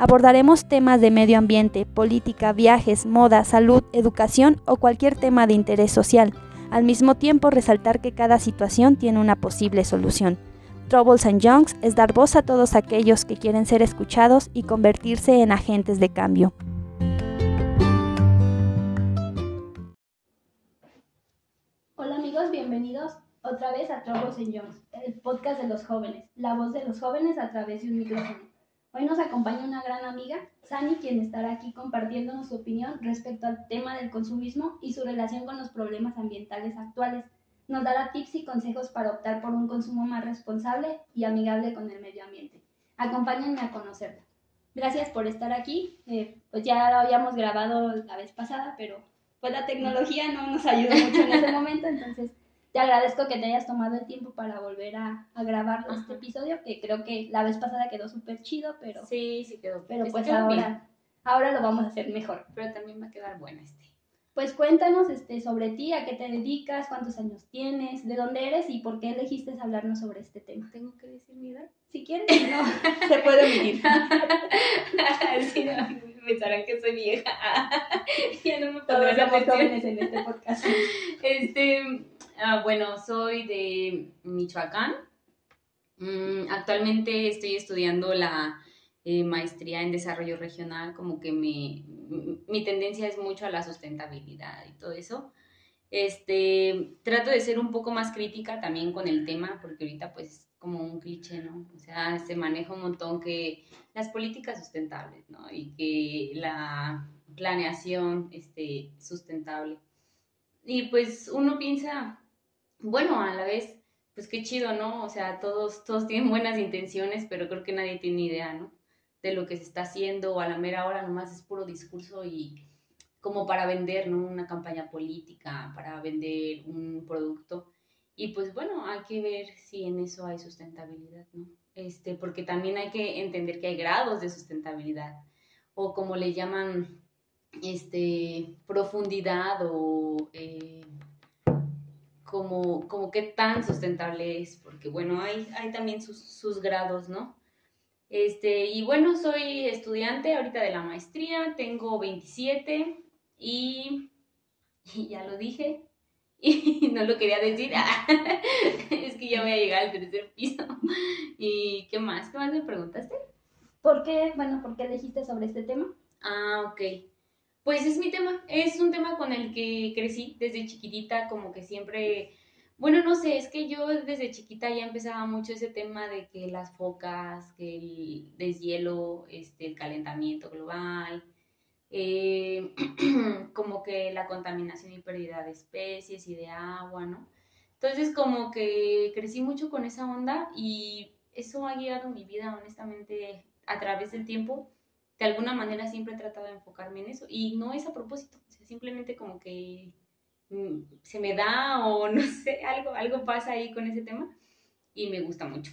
Abordaremos temas de medio ambiente, política, viajes, moda, salud, educación o cualquier tema de interés social al mismo tiempo resaltar que cada situación tiene una posible solución. Troubles and Youngs es dar voz a todos aquellos que quieren ser escuchados y convertirse en agentes de cambio. Hola amigos, bienvenidos otra vez a Troubles and el podcast de los jóvenes, la voz de los jóvenes a través de un micrófono. Hoy nos acompaña una gran amiga, Sani, quien estará aquí compartiéndonos su opinión respecto al tema del consumismo y su relación con los problemas ambientales actuales. Nos dará tips y consejos para optar por un consumo más responsable y amigable con el medio ambiente. Acompáñenme a conocerla. Gracias por estar aquí. Eh, pues ya lo habíamos grabado la vez pasada, pero pues la tecnología no nos ayudó mucho en ese momento, entonces te agradezco que te hayas tomado el tiempo para volver a, grabar este episodio, que creo que la vez pasada quedó súper chido, pero... Sí, sí quedó. Pero pues ahora, ahora lo vamos a hacer mejor. Pero también va a quedar bueno este. Pues cuéntanos este, sobre ti, a qué te dedicas, cuántos años tienes, de dónde eres y por qué elegiste hablarnos sobre este tema. ¿Tengo que decir mi edad? Si quieres, no, se puede omitir. sí, no, pensarán que soy vieja. ya no me Todos somos jóvenes en este podcast. Este, Ah, bueno, soy de Michoacán. Mm, actualmente estoy estudiando la eh, maestría en desarrollo regional, como que mi, mi tendencia es mucho a la sustentabilidad y todo eso. Este, trato de ser un poco más crítica también con el tema, porque ahorita pues es como un cliché, ¿no? O sea, se maneja un montón que las políticas sustentables, ¿no? Y que la planeación este, sustentable. Y pues uno piensa, bueno, a la vez, pues qué chido, ¿no? O sea, todos, todos tienen buenas intenciones, pero creo que nadie tiene idea, ¿no? De lo que se está haciendo, o a la mera hora nomás es puro discurso y como para vender, ¿no? Una campaña política, para vender un producto. Y pues bueno, hay que ver si en eso hay sustentabilidad, ¿no? Este, porque también hay que entender que hay grados de sustentabilidad, o como le llaman, este, profundidad o... Eh, como, como qué tan sustentable es, porque bueno, hay, hay también sus, sus grados, ¿no? Este, y bueno, soy estudiante ahorita de la maestría, tengo 27 y, y ya lo dije y no lo quería decir, es que ya voy a llegar al tercer piso. ¿Y qué más? ¿Qué más me preguntaste? ¿Por qué, bueno, por qué elegiste sobre este tema? Ah, ok. Pues es mi tema, es un tema con el que crecí desde chiquitita, como que siempre, bueno, no sé, es que yo desde chiquita ya empezaba mucho ese tema de que las focas, que el deshielo, este, el calentamiento global, eh, como que la contaminación y pérdida de especies y de agua, ¿no? Entonces como que crecí mucho con esa onda y eso ha guiado mi vida honestamente a través del tiempo de alguna manera siempre he tratado de enfocarme en eso y no es a propósito, simplemente como que mm, se me da o no sé, algo, algo pasa ahí con ese tema y me gusta mucho.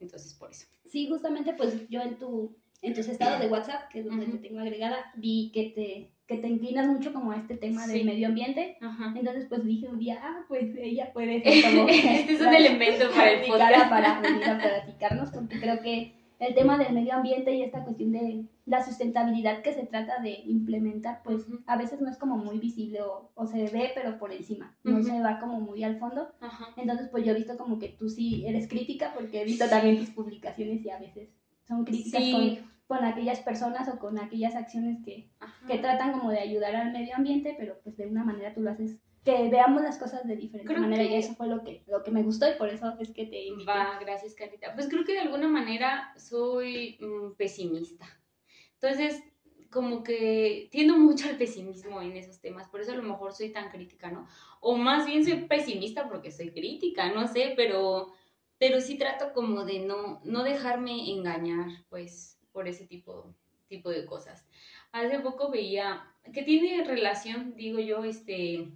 Entonces, por eso. Sí, justamente pues yo en tu en tus estados de WhatsApp, que es donde te tengo agregada, vi que te, que te inclinas mucho como a este tema del medio ambiente. Entonces, pues dije un día, ah, pues ella puede ser como... este es un elemento para el podcast. Para venir a platicarnos, porque creo que el tema del medio ambiente y esta cuestión de la sustentabilidad que se trata de implementar, pues a veces no es como muy visible o, se ve, pero por encima, no se va como muy al fondo. Entonces, pues yo he visto como que tú sí eres crítica, porque he visto también tus publicaciones y a veces son críticas con, aquellas personas o con aquellas acciones que, que tratan como de ayudar al medio ambiente, pero pues de una manera tú lo haces que veamos las cosas de diferente manera y eso fue lo que, lo que me gustó y por eso es que te invité. Va, gracias Carita. Pues creo que de alguna manera soy mm, pesimista. Entonces, como que tiendo mucho al pesimismo en esos temas, por eso a lo mejor soy tan crítica, ¿no? O más bien soy pesimista porque soy crítica, no sé, pero, pero sí trato como de no, no dejarme engañar, pues, por ese tipo, tipo de cosas. Hace poco veía que tiene relación, digo yo, este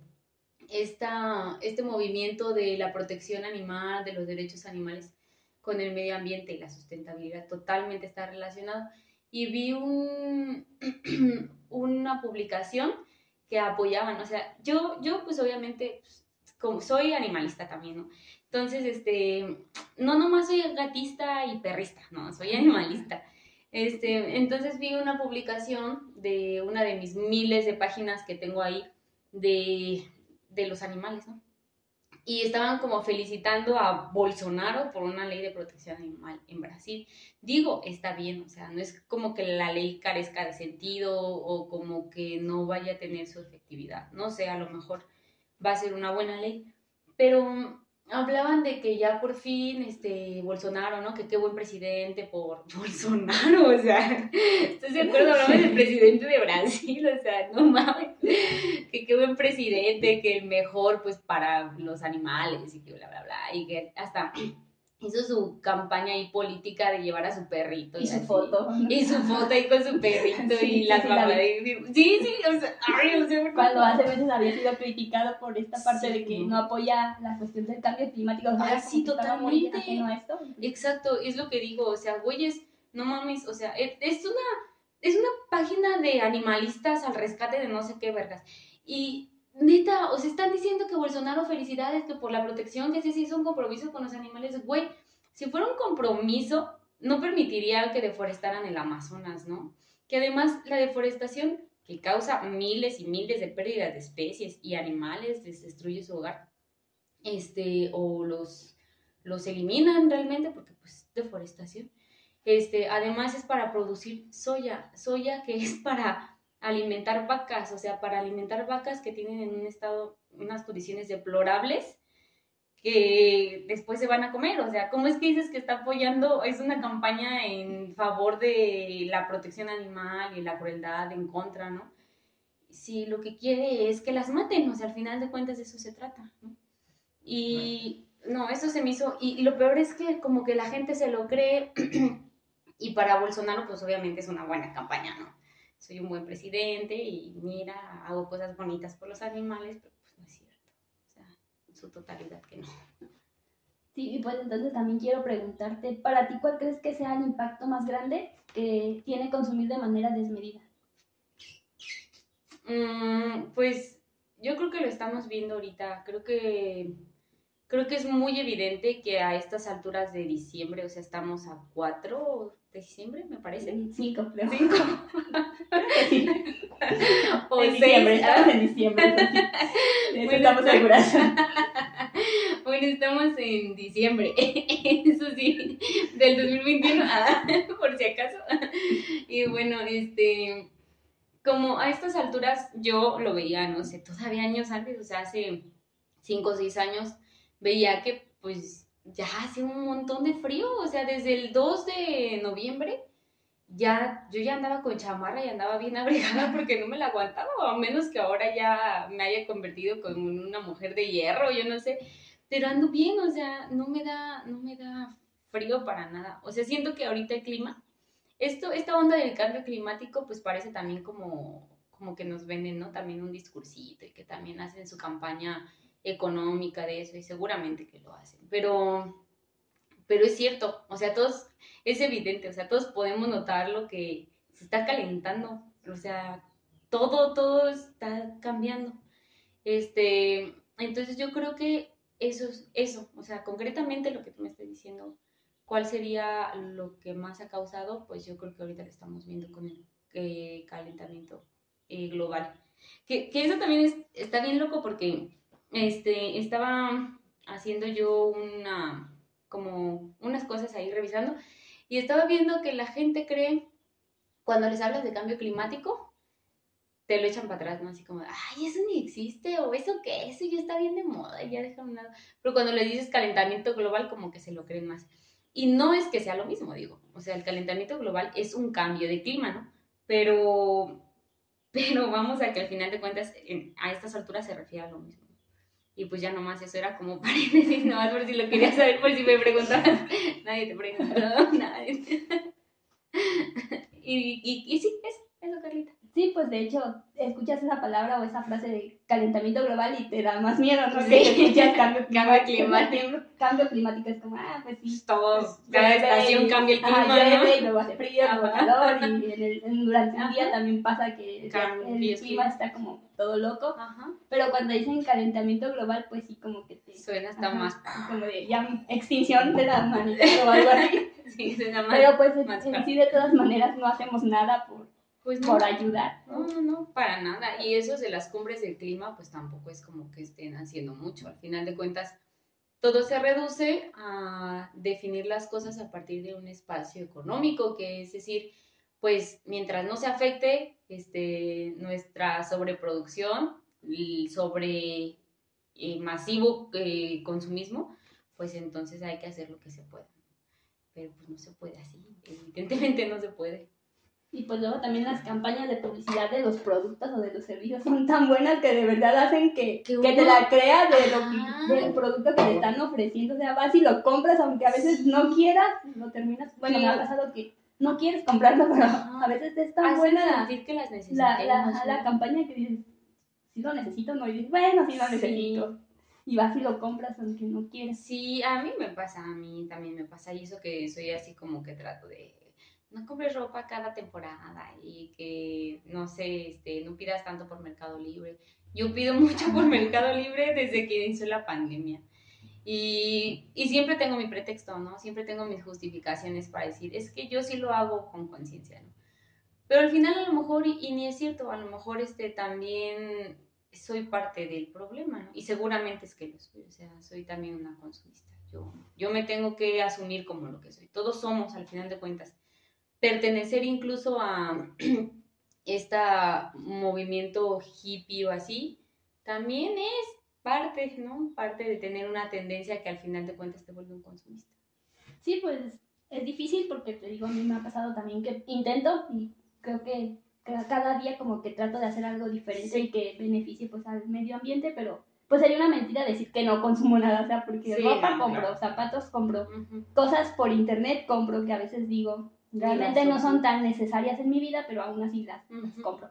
esta, este movimiento de la protección animal, de los derechos animales con el medio ambiente y la sustentabilidad totalmente está relacionado. Y vi un, una publicación que apoyaban, o sea, yo, yo pues obviamente, pues, como soy animalista también, ¿no? Entonces, este, no nomás soy gatista y perrista, no, soy animalista. Este, entonces vi una publicación de una de mis miles de páginas que tengo ahí de, de los animales, ¿no? Y estaban como felicitando a Bolsonaro por una ley de protección animal en Brasil. Digo, está bien, o sea, no es como que la ley carezca de sentido o como que no vaya a tener su efectividad. No sé, a lo mejor va a ser una buena ley, pero hablaban de que ya por fin, este, Bolsonaro, ¿no? Que qué buen presidente por Bolsonaro, o sea, estoy de acuerdo, hablamos del presidente de Brasil, o sea, no mames, que qué buen presidente, que el mejor, pues, para los animales y que bla, bla, bla, y que hasta hizo su campaña ahí política de llevar a su perrito. Y, su foto. Y su foto ahí con su perrito y las sí, mamadas. Sí, sí, o sea, ay, o sea, Cuando hace veces había sido criticado por esta parte de que no apoya la cuestión del cambio climático. O sea, ah, sí, totalmente. Esto. Exacto, es lo que digo, o sea, güeyes, no mames, o sea, es una, es una página de animalistas al rescate de no sé qué vergas. Y neta, o sea, están diciendo que Bolsonaro, felicidades, que por la protección, que sí se hizo un compromiso con los animales. Güey, si fuera un compromiso, no permitiría que deforestaran el Amazonas, ¿no? Que además la deforestación que causa miles y miles de pérdidas de especies y animales, les destruye su hogar, este, o los, los eliminan realmente, porque pues deforestación. Este, además es para producir soya, soya que es para alimentar vacas, o sea, para alimentar vacas que tienen en un estado, unas condiciones deplorables que después se van a comer, o sea, ¿cómo es que dices que está apoyando? Es una campaña en favor de la protección animal y la crueldad en contra, ¿no? Si lo que quiere es que las maten, o sea, al final de cuentas de eso se trata, ¿no? Y no, eso se me hizo, y lo peor es que como que la gente se lo cree, y para Bolsonaro pues obviamente es una buena campaña, ¿no? Soy un buen presidente y mira, hago cosas bonitas por los animales, pero pues no es cierto. O sea, en su totalidad que no. Sí, y pues entonces también quiero preguntarte, para ti, ¿cuál crees que sea el impacto más grande que tiene consumir de manera desmedida? Mm, pues yo creo que lo estamos viendo ahorita. Creo que creo que es muy evidente que a estas alturas de diciembre, o sea, estamos a 4 de diciembre, me parece. 5, creo. 5. o en diciembre, estamos en diciembre. bueno, estamos seguras. bueno, estamos en diciembre, eso sí, del 2021, ah, por si acaso. Y bueno, este, como a estas alturas yo lo veía, no sé, todavía años antes, o sea, hace 5 o 6 años, veía que pues ya hace un montón de frío, o sea, desde el 2 de noviembre ya yo ya andaba con chamarra y andaba bien abrigada porque no me la aguantaba, a menos que ahora ya me haya convertido con una mujer de hierro, yo no sé, pero ando bien, o sea, no me da no me da frío para nada. O sea, siento que ahorita el clima esto esta onda del cambio climático pues parece también como como que nos venden, ¿no? También un discursito y que también hacen su campaña económica de eso y seguramente que lo hacen, pero, pero es cierto, o sea, todos, es evidente, o sea, todos podemos notar lo que se está calentando, o sea, todo, todo está cambiando. Este, entonces yo creo que eso es eso, o sea, concretamente lo que tú me estás diciendo, ¿cuál sería lo que más ha causado? Pues yo creo que ahorita lo estamos viendo con el eh, calentamiento eh, global. Que, que, eso también está bien loco porque este, estaba haciendo yo una, como unas cosas ahí revisando y estaba viendo que la gente cree, cuando les hablas de cambio climático, te lo echan para atrás, ¿no? Así como, ay, eso ni existe, o eso qué, eso ya está bien de moda, ya déjame nada. Pero cuando le dices calentamiento global, como que se lo creen más. Y no es que sea lo mismo, digo. O sea, el calentamiento global es un cambio de clima, ¿no? Pero, pero vamos a que al final de cuentas, a estas alturas se refiere a lo mismo. Y pues ya nomás eso era como paréntesis, nomás por si lo querías saber, por si me preguntabas. Nadie te preguntó, nadie. y, y, y sí, eso, eso, Carlita. Sí, pues de hecho, escuchas esa palabra o esa frase de calentamiento global y te da más miedo, ¿no? Sí. Que escuchas cambio Cambio climático. Cambio climático es como, ah, pues sí. Todos, pues, cada llueve estación cambia el ajá, clima, llueve ¿no? y luego hace frío, luego Ajá. calor y en el- en- durante el día Ajá. también pasa que Cambia, el clima está como todo loco. Ajá. Pero cuando dicen calentamiento global, pues sí, como que te... Suena hasta ajá, más. Como de ya extinción de la humanidad o algo así. Sí, suena más. Pero pues en, más en fácil. sí de todas maneras no hacemos nada por, pues no. por ayudar. No, no, no, para nada. Y eso de las cumbres del clima, pues tampoco es como que estén haciendo mucho. Al final de cuentas, todo se reduce a definir las cosas a partir de un espacio económico, que es decir, pues mientras no se afecte este, nuestra sobreproducción, el sobre eh, masivo eh, consumismo, pues entonces hay que hacer lo que se pueda. Pero pues no se puede así, evidentemente no se puede. Y pues luego también las campañas de publicidad de los productos o de los servicios son tan buenas que de verdad hacen que, Que te la creas de lo que- del producto que te están ofreciendo. O sea, vas y lo compras, aunque a veces no quieras, lo terminas. Bueno, Sí. me ha pasado que no quieres comprarlo, pero Ajá. a veces es tan buena que las la, la, la campaña que dices, si lo necesito, no, y dices, bueno, sí lo necesito. Y vas y lo compras aunque no quieras. Sí, a mí me pasa, a mí también me pasa, y eso que soy así como que trato de no compres ropa cada temporada y que no sé, este, no pidas tanto por Mercado Libre. Yo pido mucho por Mercado Libre desde que inició la pandemia. Y, y siempre tengo mi pretexto, ¿no? Siempre tengo mis justificaciones para decir, es que yo sí lo hago con conciencia, ¿no? Pero al final a lo mejor, y, y ni es cierto, a lo mejor este también soy parte del problema, ¿no? Y seguramente es que lo soy, o sea, soy también una consumista. Yo, yo me tengo que asumir como lo que soy. Todos somos, al final de cuentas. Pertenecer incluso a este movimiento hippie o así, también es parte, ¿no? Parte de tener una tendencia que al final de cuentas te vuelve un consumista. Sí, pues es difícil porque te digo, a mí me ha pasado también que intento y creo que ca- cada día como que trato de hacer algo diferente Sí. y que beneficie pues al medio ambiente, pero pues sería una mentira decir que no consumo nada, o sea, porque Sí, ropa compro, claro. zapatos compro, cosas por internet compro que a veces digo, realmente las no son tan necesarias en mi vida, pero aún así las, las Ujú. compro.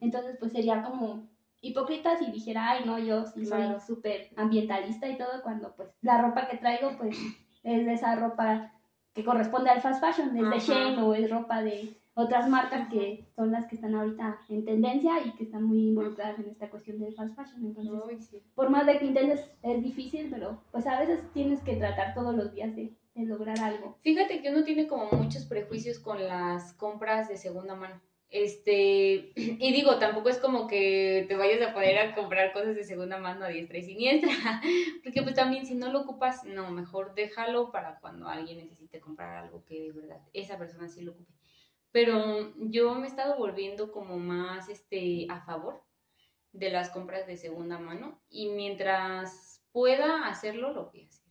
Entonces pues sería como hipócrita si dijera, ay no, yo sí Claro. soy súper ambientalista y todo, cuando pues la ropa que traigo pues es de esa ropa que corresponde al fast fashion, es de. Shein o es ropa de otras marcas que son las que están ahorita en tendencia y que están muy involucradas en esta cuestión del fast fashion. Entonces, Ay, sí. por más de que intentes, es difícil, pero pues a veces tienes que tratar todos los días de, de lograr algo. Fíjate que uno tiene como muchos prejuicios con las compras de segunda mano. Este, y digo, tampoco es como que te vayas a poner a comprar cosas de segunda mano a diestra y siniestra, porque pues también si no lo ocupas, no, mejor déjalo para cuando alguien necesite comprar algo que de verdad esa persona sí lo ocupe. Pero yo me he estado volviendo como más este, a favor de las compras de segunda mano y mientras pueda hacerlo, lo voy a hacer,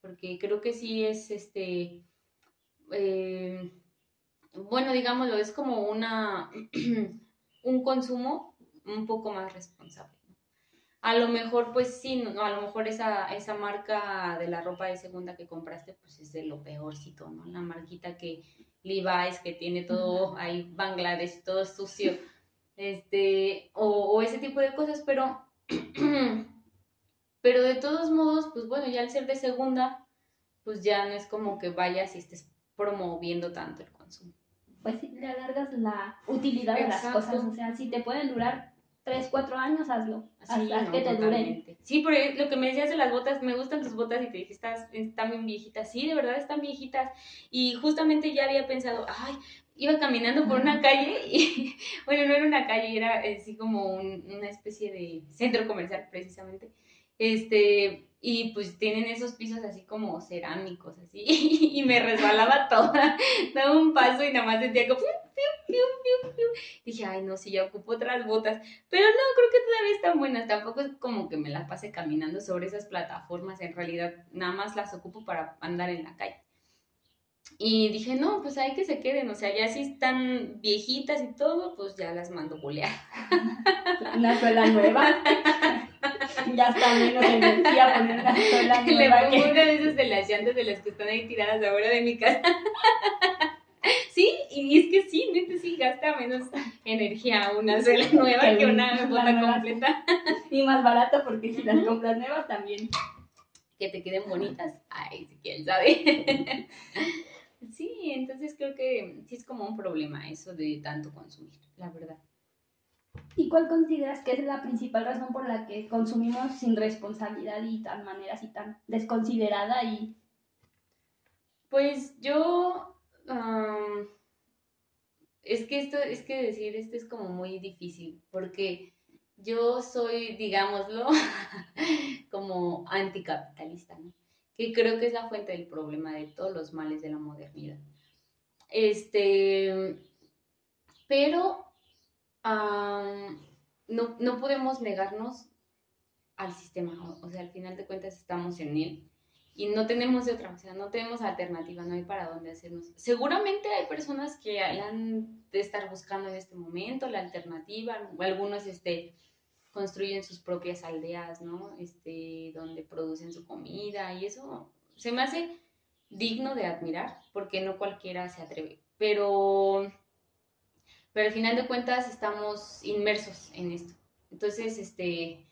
porque creo que sí es este eh, bueno, digámoslo, es como una un consumo un poco más responsable. A lo mejor, pues sí, no, a lo mejor esa, esa marca de la ropa de segunda que compraste, pues es de lo peorcito, ¿no? La marquita que Levi's, que tiene todo ahí Bangladesh, todo sucio, este, o, o ese tipo de cosas, pero, pero de todos modos, pues bueno, ya al ser de segunda, pues ya no es como que vayas y estés promoviendo tanto el consumo. Pues sí, le alargas la utilidad de las cosas. O sea, si te pueden durar 3, 4 años, hazlo. Haz, Sí, haz no, que te duren. Sí, porque lo que me decías de las botas, me gustan tus botas y te dije, estás, están bien viejitas. Sí, de verdad están viejitas. Y justamente ya había pensado, ay, iba caminando por una calle y, bueno, no era una calle, era así como un- una especie de centro comercial precisamente. Este, y pues tienen esos pisos así como cerámicos, así, y me resbalaba toda, daba un paso y nada más sentía como, dije, ay no, si ya ocupo otras botas, pero no, creo que todavía están buenas, tampoco es como que me las pase caminando sobre esas plataformas, en realidad nada más las ocupo para andar en la calle. Y dije, no, pues hay que se queden, o sea, ya si están viejitas y todo, pues ya las mando bolear. Una suela nueva. ya está menos energía poner una suela Le pongo que- una de esas de las llantas de las que están ahí tiradas afuera de mi casa. sí, y, es que sí, neta sí gasta menos energía una suela nueva que una bota completa. Y más barato porque si las compras nuevas también. Que te queden bonitas. Ay, si quién sabe. Sí, entonces creo que sí es como un problema eso de tanto consumir, la verdad. ¿Y cuál consideras que es la principal razón por la que consumimos sin responsabilidad y tan manera así tan desconsiderada y pues yo es que esto es que decir esto es como muy difícil porque yo soy digámoslo como anticapitalista, ¿no? que creo que es la fuente del problema de todos los males de la modernidad. Este, pero no, no, podemos negarnos al sistema, o sea, al final de cuentas estamos en él y no tenemos de otra, o sea, no tenemos alternativa, no hay para dónde hacernos. Seguramente hay personas que han de estar buscando en este momento la alternativa, algunos este, construyen sus propias aldeas, ¿no? Este, donde producen su comida y eso se me hace digno de admirar porque no cualquiera se atreve. Pero, pero al final de cuentas estamos inmersos en esto. Entonces, este,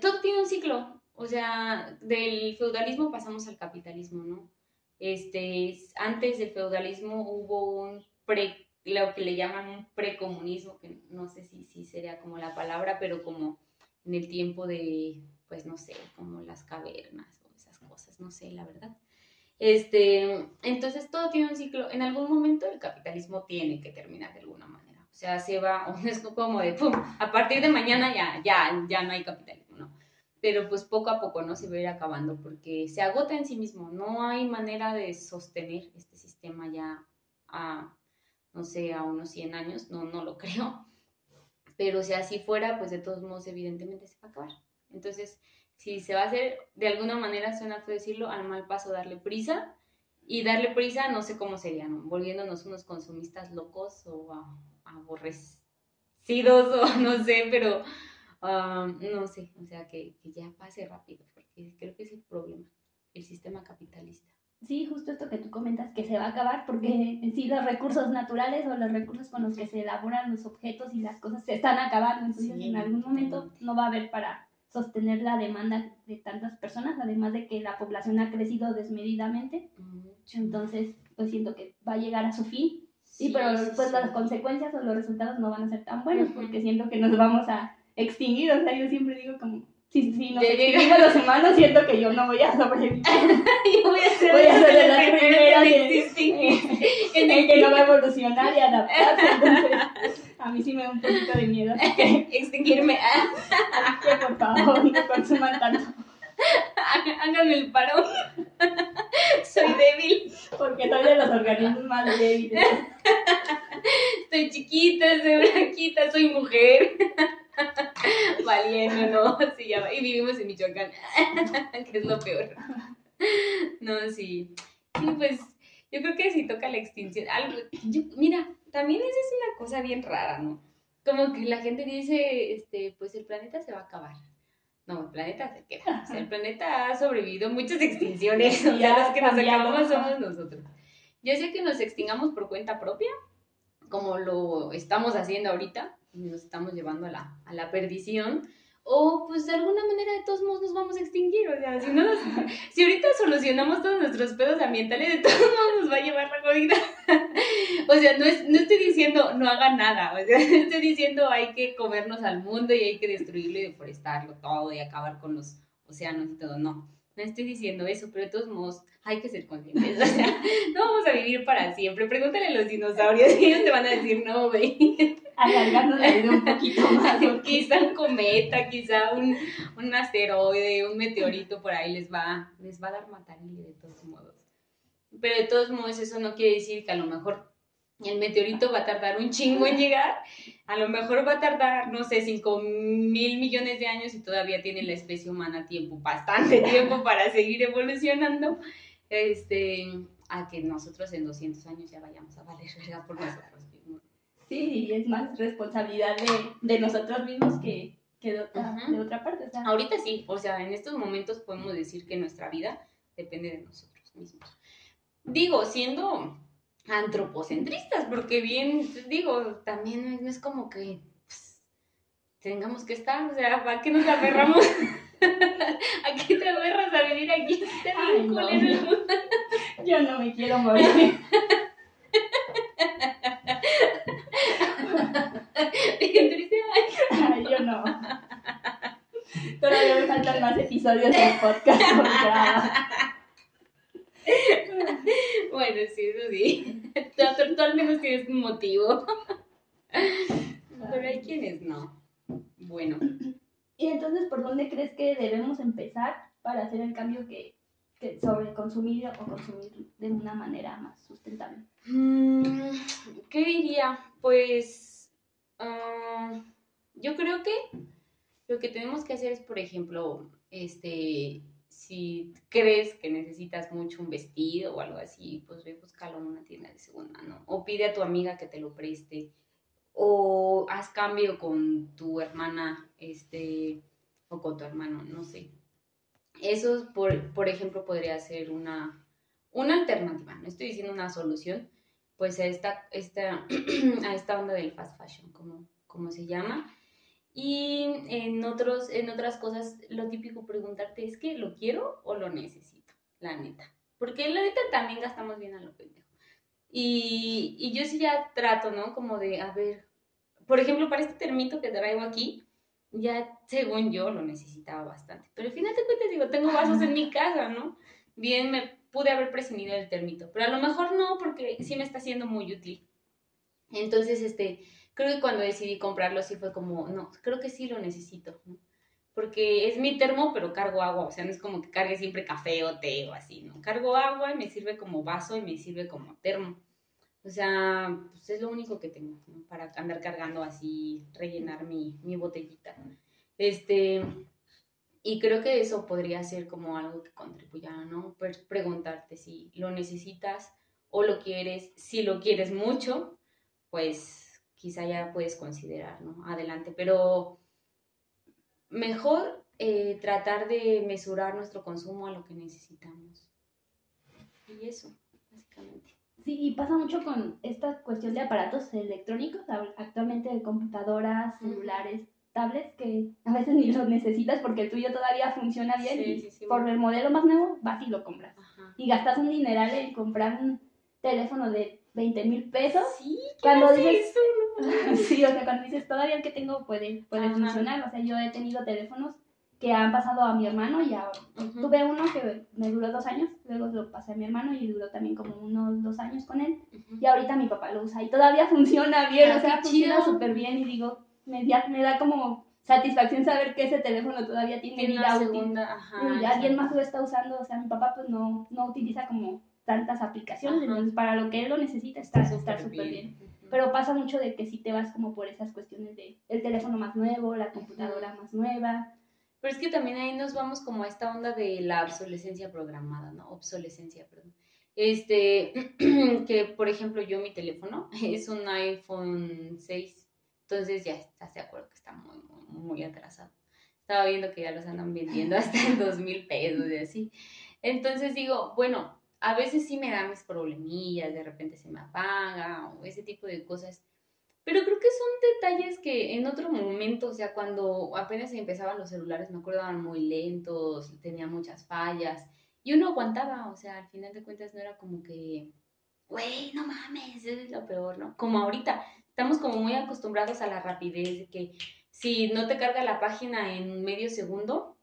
todo tiene un ciclo. O sea, del feudalismo pasamos al capitalismo, ¿no? Este, antes del feudalismo hubo un pre lo que le llaman un precomunismo, que no sé si, si sería como la palabra, pero como en el tiempo de, pues no sé, como las cavernas o esas cosas, no sé, la verdad. Este, entonces todo tiene un ciclo. En algún momento el capitalismo tiene que terminar de alguna manera. O sea, se va, es como de, ¡pum! A partir de mañana ya, ya, ya no hay capitalismo, ¿no? Pero pues poco a poco, ¿no? Se va a ir acabando porque se agota en sí mismo. No hay manera de sostener este sistema ya a no sé, a unos 100 años, no, no lo creo. Pero si así fuera, pues de todos modos, evidentemente se va a acabar. Entonces, si se va a hacer, de alguna manera, suena feo decirlo, al mal paso darle prisa. Y darle prisa, no sé cómo sería, ¿no? Volviéndonos unos consumistas locos o aborrecidos o no sé, pero um, no sé, o sea, que, que ya pase rápido, porque creo que es el problema, el sistema capitalista. Sí, justo esto que tú comentas, que se va a acabar porque en sí los recursos naturales o los recursos con los que se elaboran los objetos y las cosas se están acabando, entonces en algún momento no va a haber para sostener la demanda de tantas personas, además de que la población ha crecido desmedidamente, entonces pues siento que va a llegar a su fin, sí, pero pues las consecuencias o los resultados no van a ser tan buenos porque siento que nos vamos a extinguir, o sea, yo siempre digo como Sí, sí, no sé, los humanos siento que yo no voy a sobrevivir. yo voy a ser, voy a ser de las primeras en, el que no va a evolucionar y adaptarse. Entonces, a mí sí me da un poquito de miedo. Extinguirme. Así que por favor, no consuman tanto. Háganme el paro. Soy débil. Porque soy de los organismos más débiles. Estoy chiquita, soy blanquita, soy mujer. Valiendo, no, sí, ya, y vivimos en Michoacán, que es lo peor. No, sí. Sí, pues yo creo que si toca la extinción. Algo, mira, también esa es una cosa bien rara, ¿no? Como que la gente dice, este, pues el planeta se va a acabar. No, el planeta se queda. O sea, el planeta ha sobrevivido muchas extinciones. O sea, los que nos acabamos somos nosotros. Ya sé que nos extingamos por cuenta propia, como lo estamos haciendo ahorita, nos estamos llevando a la, a la perdición, o pues de alguna manera de todos modos nos vamos a extinguir, o sea, si, no si ahorita solucionamos todos nuestros pedos ambientales, de todos modos nos va a llevar la jodida. o sea, no, es, no estoy diciendo no haga nada, o sea, estoy diciendo hay que comernos al mundo y hay que destruirlo y deforestarlo todo y acabar con los océanos y todo, no. No estoy diciendo eso, pero de todos modos hay que ser conscientes. O sea, no vamos a vivir para siempre. Pregúntale a los dinosaurios y ellos te van a decir, no, güey. Alargando la vida un poquito más. quizá un cometa, quizá un, un, asteroide, un meteorito por ahí les va, les va a dar matarile de todos modos. Pero de todos modos eso no quiere decir que a lo mejor el meteorito va a tardar un chingo en llegar, a lo mejor va a tardar, no sé, 5 mil millones de años y todavía tiene la especie humana tiempo, bastante tiempo para seguir evolucionando, este, a que nosotros en 200 años ya vayamos a valer verga por nosotros Sí, es más responsabilidad de, de nosotros mismos que, que de, otra, de, otra, parte. Ahorita sí, o sea, en estos momentos podemos decir que nuestra vida depende de nosotros mismos. Digo, siendo antropocentristas, porque bien, digo, también no es como que pues, tengamos que estar, o sea, ¿para qué nos aferramos? ¿A qué te aferras a vivir aquí? Ay, no. Yo no me quiero morir. faltan más episodios del podcast. Bueno, sí, eso sí. Tú, tú al menos tienes un motivo. Pero hay quienes no. Bueno. Y entonces, ¿por dónde crees que debemos empezar para hacer el cambio que, que sobre consumir o consumir de una manera más sustentable? Mm, ¿Qué diría? Pues ah, yo creo que lo que tenemos que hacer es, por ejemplo, este, si crees que necesitas mucho un vestido o algo así, pues ve búscalo en una tienda de segunda mano. O pide a tu amiga que te lo preste. O haz cambio con tu hermana, este, o con tu hermano, no sé. Eso, por, por ejemplo, podría ser una, una alternativa. No estoy diciendo una solución, pues a esta, esta, a esta onda del fast fashion, como, como se llama. Y en, otros, en otras cosas, lo típico preguntarte es que lo quiero o lo necesito, la neta. Porque la neta también gastamos bien a lo pendejo. Y, y yo sí ya trato, ¿no? Como de, a ver, por ejemplo, para este termito que traigo aquí, ya según yo lo necesitaba bastante. Pero al final de cuentas, digo, tengo vasos en mi casa, ¿no? Bien, me pude haber prescindido del termito, pero a lo mejor no, porque sí me está siendo muy útil. Entonces, este, creo que cuando decidí comprarlo sí fue como, no, creo que sí lo necesito. Porque es mi termo, pero cargo agua, o sea, no es como que cargue siempre café o té o así, ¿no? Cargo agua y me sirve como vaso y me sirve como termo. O sea, pues es lo único que tengo. Para andar cargando así, rellenar mi, mi botellita. Este, y creo que eso podría ser como algo que contribuya, ¿no? Pues preguntarte si lo necesitas o lo quieres, si lo quieres mucho, pues quizá ya puedes considerar, ¿no? Adelante, pero mejor eh, tratar de mesurar nuestro consumo a lo que necesitamos. Y eso, básicamente. Sí, y pasa mucho con esta cuestión de aparatos electrónicos, actualmente de computadoras, celulares, tablets, que a veces ni los necesitas porque el tuyo todavía funciona bien Sí, y sí, sí, por bueno. el modelo más nuevo vas y lo compras. Ajá. Y gastas un dineral en comprar un teléfono de 20 mil pesos. Sí, Cuando ¿quién hace dices- eso? Sí, o sea, cuando dices todavía el que tengo puede, puede Ajá. funcionar. O sea, yo he tenido teléfonos que han pasado a mi hermano y ahora Ujú. tuve uno que me duró dos años, luego lo pasé a mi hermano y duró también como unos dos años con él. Ujú. Y ahorita mi papá lo usa y todavía funciona bien, Ah, o sea, funciona súper bien y digo, me, da- me da como satisfacción saber que ese teléfono todavía tiene vida útil. segunda, ajá. y alguien más lo está usando, o sea, mi papá pues no, no utiliza como tantas aplicaciones, Ajá. entonces para lo que él lo necesita está Está está súper súper bien. Ujú. Pero pasa mucho de que si te vas como por esas cuestiones de el teléfono más nuevo, la computadora más nueva. Pero es que también ahí nos vamos como a esta onda de la obsolescencia programada, ¿no? Obsolescencia, perdón. Este, que por ejemplo yo mi teléfono es un iPhone 6, entonces ya estás de acuerdo que está muy, muy, muy atrasado. Estaba viendo que ya los andan vendiendo hasta en dos mil pesos y así. Entonces digo, bueno, a veces sí me da mis problemillas, de repente se me apaga o ese tipo de cosas. Pero creo que son detalles que en otro momento, o sea, cuando apenas empezaban los celulares, me acuerdo, eran muy lentos, tenía muchas fallas, y uno aguantaba, o sea, al final de cuentas no era como que, güey, no mames, es lo peor, ¿no? Como ahorita, estamos como muy acostumbrados a la rapidez, de que si no te carga la página en medio segundo,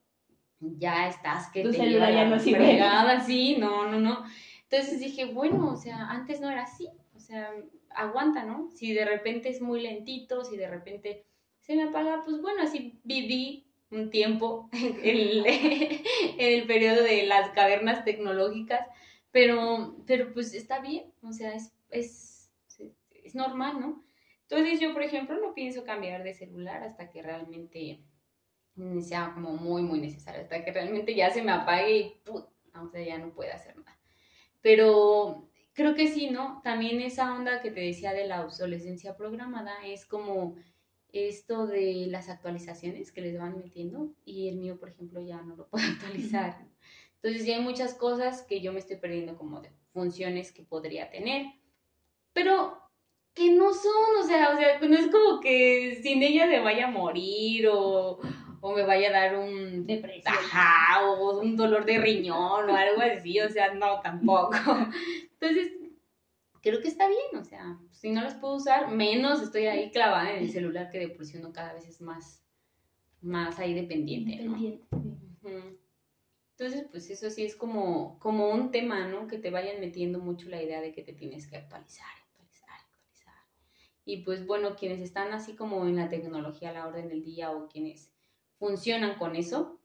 ya estás que Tu te celular ya no sirve. sí, no, no, no. Entonces dije, bueno, o sea, antes no era así, o sea, aguanta, ¿no? Si de repente es muy lentito, si de repente se me apaga, pues bueno, así viví un tiempo en el, en el periodo de las cavernas tecnológicas, pero, pero pues está bien, o sea, es, es, es normal, ¿no? Entonces yo, por ejemplo, no pienso cambiar de celular hasta que realmente sea como muy, muy necesario, hasta que realmente ya se me apague y o sea, ya no pueda hacer nada. Pero creo que sí, ¿no? También esa onda que te decía de la obsolescencia programada es como esto de las actualizaciones que les van metiendo y el mío, por ejemplo, ya no lo puedo actualizar. Entonces ya hay muchas cosas que yo me estoy perdiendo como de funciones que podría tener. pero que no son, o sea, o sea, no es como que sin ella se vaya a morir o, o me vaya a dar un Depresión. Ajá, o un dolor de riñón o algo así, o sea, no, tampoco. Entonces, creo que está bien, o sea, si no las puedo usar, menos estoy ahí clavada en el celular que de por sí uno cada vez es más, más ahí dependiente, ¿no? Ujú. Entonces, pues eso sí es como, como un tema, ¿no? Que te vayan metiendo mucho la idea de que te tienes que actualizar, actualizar, actualizar. Y pues bueno, quienes están así como en la tecnología a la orden del día o quienes funcionan con eso,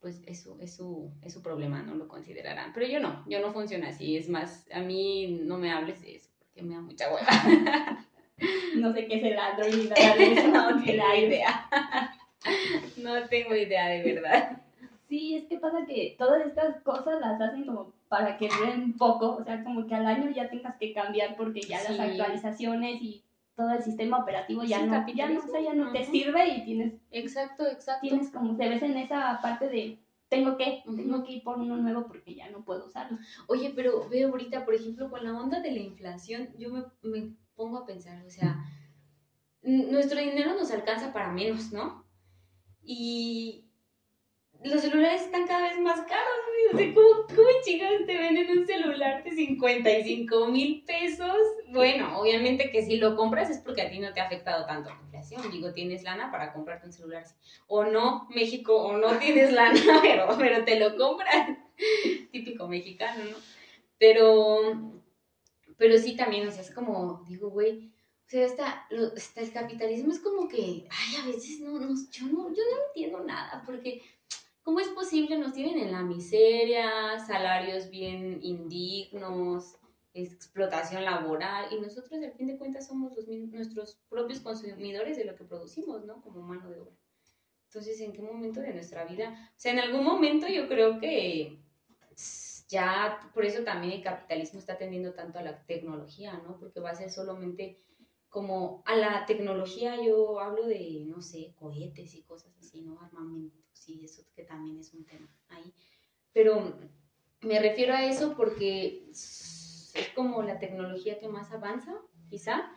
pues eso es su, es su problema, no lo considerarán. Pero yo no, yo no funciono así. Es más, a mí no me hables de eso porque me da mucha hueva. No sé qué es el Android ni nada de eso. no tengo idea. No tengo idea de verdad. Sí, es que pasa que todas estas cosas las hacen como para que duren poco, o sea, como que al año ya tengas que cambiar porque ya las actualizaciones y todo el sistema operativo ya no, ya no, o sea, ya no te sirve y tienes, Exacto, exacto. tienes como, te ves en esa parte de tengo que, tengo que ir por uno nuevo porque ya no puedo usarlo. Oye, pero veo ahorita, por ejemplo, con la onda de la inflación, yo me, me pongo a pensar, o sea, nuestro dinero nos alcanza para menos, ¿no? Y los celulares están cada vez más caros, güey. O sea, ¿cómo, cómo chicas te venden un celular de 55 mil pesos? Bueno, obviamente que si lo compras es porque a ti no te ha afectado tanto la inflación. Digo, tienes lana para comprarte un celular. O no, México, o no tienes lana, pero, pero te lo compras. Típico mexicano, ¿no? Pero, pero sí también, o sea, es como, digo, güey, o sea, esta, lo- esta- el capitalismo es como que, ay, a veces no, no, yo no, yo no entiendo nada, porque ¿cómo es posible? Nos tienen en la miseria, salarios bien indignos, explotación laboral, y nosotros al fin de cuentas somos los, nuestros propios consumidores de lo que producimos, ¿no? Como mano de obra. Entonces, ¿en qué momento de nuestra vida? O sea, en algún momento yo creo que ya, por eso también el capitalismo está tendiendo tanto a la tecnología, ¿no? Porque va a ser solamente como a la tecnología, yo hablo de, no sé, cohetes y cosas así, ¿no? Armamentos y eso que también es un tema ahí. Pero me refiero a eso porque es como la tecnología que más avanza, quizá,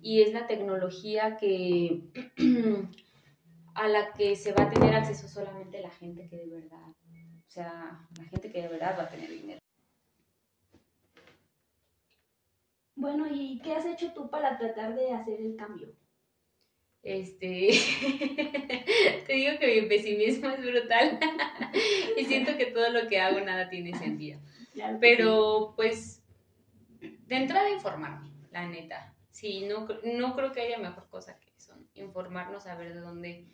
y es la tecnología que a la que se va a tener acceso solamente la gente que de verdad, o sea, la gente que de verdad va a tener dinero. Bueno, ¿y qué has hecho tú para tratar de hacer el cambio? Este, te digo que mi pesimismo es brutal y siento que todo lo que hago nada tiene sentido. Claro Pero pues, de entrada informarme, la neta. Sí, no, no creo que haya mejor cosa que eso, ¿no? informarnos, saber de dónde,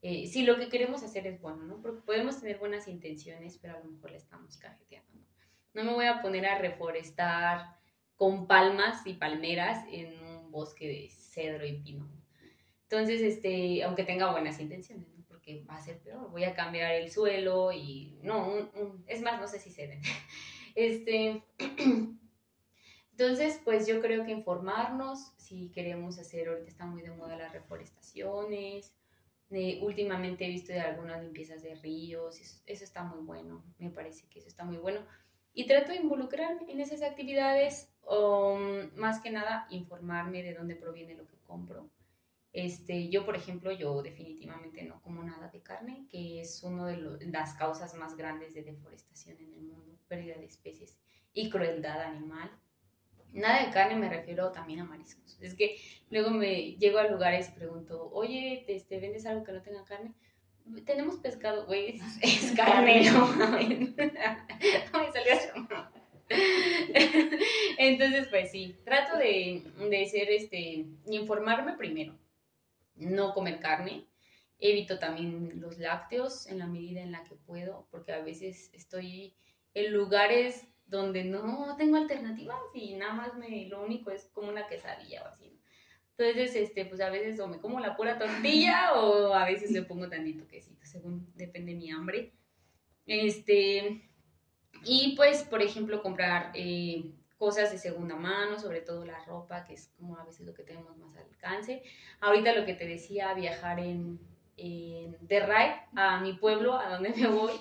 eh, si lo que queremos hacer es bueno, ¿no? Porque podemos tener buenas intenciones, pero a lo mejor le estamos cajeteando, ¿no? No me voy a poner a reforestar con palmas y palmeras en un bosque de cedro y pino. Entonces, este, aunque tenga buenas intenciones. Porque va a ser peor. Voy a cambiar el suelo y no, es más, no sé si se Este, entonces, pues yo creo que informarnos, si queremos hacer, ahorita está muy de moda las reforestaciones, eh, últimamente he visto de algunas limpiezas de ríos, eso está muy bueno, me parece que eso está muy bueno. Y trato de involucrarme en esas actividades, um, más que nada informarme de dónde proviene lo que compro. Este, yo, por ejemplo, yo definitivamente no como nada de carne, que es una de lo- las causas más grandes de deforestación en el mundo, pérdida de especies y crueldad animal. Nada de carne me refiero también a mariscos. Es que luego me llego a lugares y pregunto, oye, ¿te, este, ¿vendes algo que no tenga carne? Tenemos pescado, güey, es, es carne, no mames. Entonces, pues sí, trato de, de ser, este, informarme primero, no comer carne, evito también los lácteos en la medida en la que puedo, porque a veces estoy en lugares donde no tengo alternativas y nada más me, lo único es como una quesadilla o así. Entonces, este, pues a veces o me como la pura tortilla o a veces le pongo tantito quesito, según depende mi hambre. Este, y pues, por ejemplo, comprar eh, cosas de segunda mano, sobre todo la ropa, que es como a veces lo que tenemos más al alcance. Ahorita lo que te decía, viajar en, en de ride a mi pueblo, a donde me voy,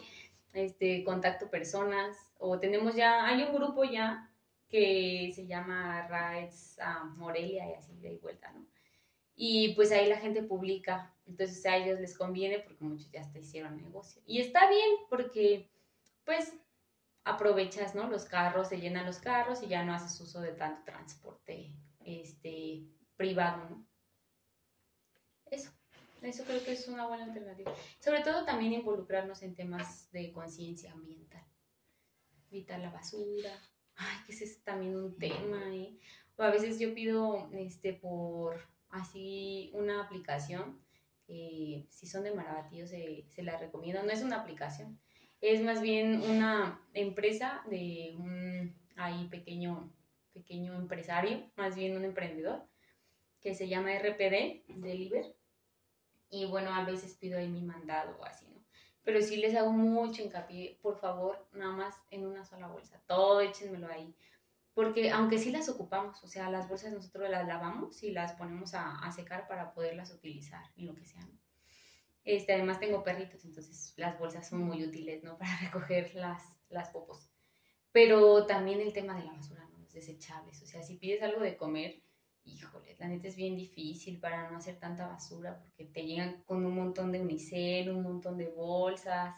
este, contacto personas, o tenemos ya, hay un grupo ya que se llama Rides a Morelia y así de vuelta, ¿no? Y pues ahí la gente publica, entonces a ellos les conviene porque muchos ya hasta hicieron negocio. Y está bien porque pues aprovechas, ¿no? Los carros, se llenan los carros y ya no haces uso de tanto transporte este, privado, ¿no? Eso, eso creo que es una buena alternativa. Sobre todo también involucrarnos en temas de conciencia ambiental. Evitar la basura. Ay, que ese es también un tema, ¿eh? O a veces yo pido, este, por así una aplicación, que si son de Marabatío se, se la recomiendo. No es una aplicación, es más bien una empresa de un ahí pequeño, pequeño empresario, más bien un emprendedor, que se llama RPD, Deliver. Y bueno, a veces pido ahí mi mandado o así. Pero sí les hago mucho hincapié, por favor, nada más en una sola bolsa, todo échenmelo ahí. Porque aunque sí las ocupamos, o sea, las bolsas nosotros las lavamos y las ponemos a, a secar para poderlas utilizar en lo que sea. Este, además tengo perritos, entonces las bolsas son muy útiles, ¿no? Para recoger las, las popos. Pero también el tema de la basura, ¿no? Los desechables. O sea, si pides algo de comer, híjole, la neta es bien difícil para no hacer tanta basura porque te llegan con un montón de unicel, un montón de bolsas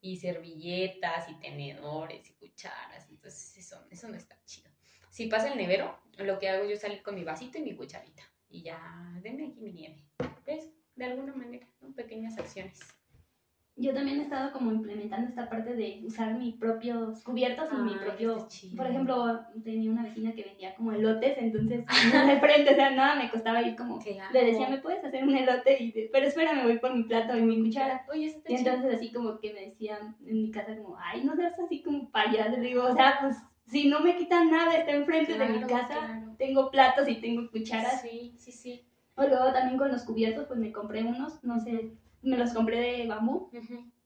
y servilletas y tenedores y cucharas. Entonces eso, eso no está chido. Si pasa el nevero, lo que hago yo es salir con mi vasito y mi cucharita. Y ya, denme aquí mi nieve. ¿Ves? de alguna manera, pequeñas acciones. Yo también he estado como implementando esta parte de usar mis propios cubiertos y mi propio, por ejemplo, tenía una vecina que vendía como elotes, entonces de frente, o sea, nada me costaba ir como, le decía, ¿me puedes hacer un elote? Y pero espérame, voy por mi plato y mi cuchara. Oye, está y entonces así como que me decían en mi casa como, ay, no seas así como payaso, le digo, o sea, pues si no me quitan nada, está enfrente de mi casa, tengo platos y tengo cucharas. Sí, sí, sí. O luego también con los cubiertos, pues me compré unos, no sé, me los compré de bambú,